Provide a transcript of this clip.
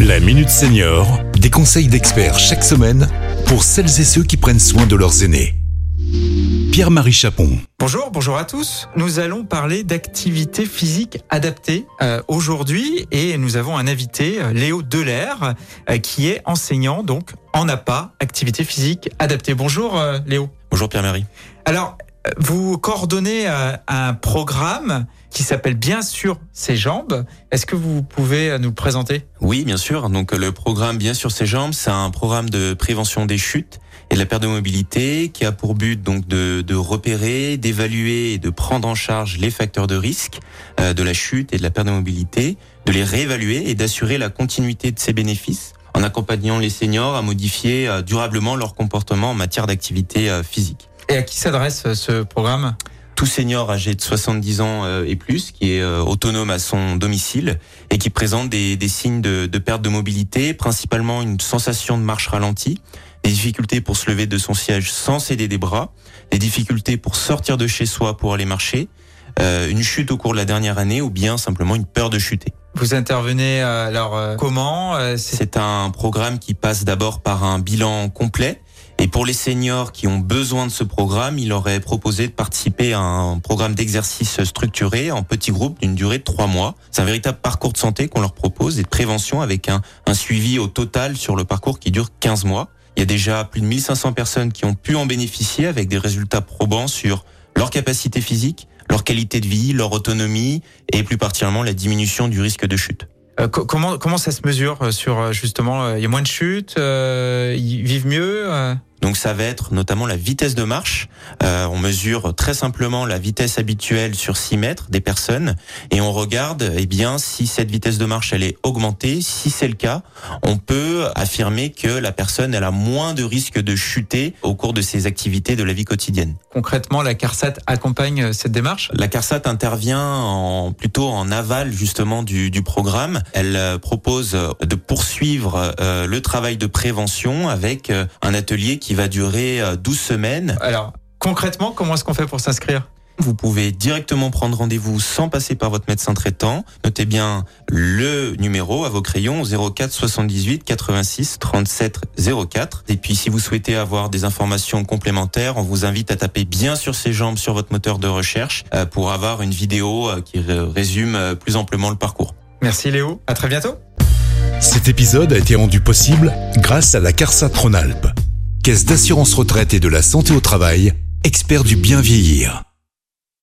La Minute Senior, des conseils d'experts chaque semaine pour celles et ceux qui prennent soin de leurs aînés. Pierre-Marie Chapon. Bonjour, bonjour à tous. Nous allons parler d'activité physique adaptée euh, aujourd'hui et nous avons un invité, euh, Léo Delair, euh, qui est enseignant donc en APA, activité physique adaptée. Bonjour euh, Léo. Bonjour Pierre-Marie. Alors, vous coordonnez euh, un programme qui s'appelle Bien sûr ses jambes. Est-ce que vous pouvez euh, nous présenter? Oui, bien sûr. Donc le programme Bien sur ses jambes, c'est un programme de prévention des chutes et de la perte de mobilité qui a pour but donc de, de repérer, d'évaluer et de prendre en charge les facteurs de risque euh, de la chute et de la perte de mobilité, de les réévaluer et d'assurer la continuité de ces bénéfices en accompagnant les seniors à modifier euh, durablement leur comportement en matière d'activité euh, physique. Et à qui s'adresse euh, ce programme? Tout senior âgé de 70 ans euh, et plus, qui est euh, autonome à son domicile et qui présente des, des signes de, de, perte de mobilité, principalement une sensation de marche ralentie, des difficultés pour se lever de son siège sans céder des bras, des difficultés pour sortir de chez soi pour aller marcher, euh, une chute au cours de la dernière année ou bien simplement une peur de chuter. Vous intervenez alors euh, comment C'est un programme qui passe d'abord par un bilan complet et pour les seniors qui ont besoin de ce programme, il aurait proposé de participer à un programme d'exercice structuré en petits groupes d'une durée de trois mois. C'est un véritable parcours de santé qu'on leur propose et de prévention avec un, un suivi au total sur le parcours qui dure 15 mois. Il y a déjà plus de 1500 personnes qui ont pu en bénéficier avec des résultats probants sur leur capacité physique, leur qualité de vie, leur autonomie et plus particulièrement la diminution du risque de chute. Euh, comment comment ça se mesure sur justement il y a moins de chutes, euh, ils vivent mieux euh? Donc ça va être notamment la vitesse de marche. Euh, on mesure très simplement la vitesse habituelle sur 6 mètres des personnes et on regarde eh bien si cette vitesse de marche elle est augmentée. Si c'est le cas, on peut affirmer que la personne elle a moins de risque de chuter au cours de ses activités de la vie quotidienne. Concrètement, la CARSAT accompagne cette démarche? La CARSAT intervient en, plutôt en aval justement du, du programme. Elle euh, propose de poursuivre euh, le travail de prévention avec euh, un atelier qui va durer 12 semaines. Alors, concrètement, comment est-ce qu'on fait pour s'inscrire? Vous pouvez directement prendre rendez-vous sans passer par votre médecin traitant. Notez bien le numéro à vos crayons 04 78 86 37 04. Et puis si vous souhaitez avoir des informations complémentaires, on vous invite à taper bien sur ses jambes sur votre moteur de recherche pour avoir une vidéo qui résume plus amplement le parcours. Merci Léo, à très bientôt. Cet épisode a été rendu possible grâce à la CARSA Tronalp, Caisse d'assurance retraite et de la santé au travail, expert du bien vieillir.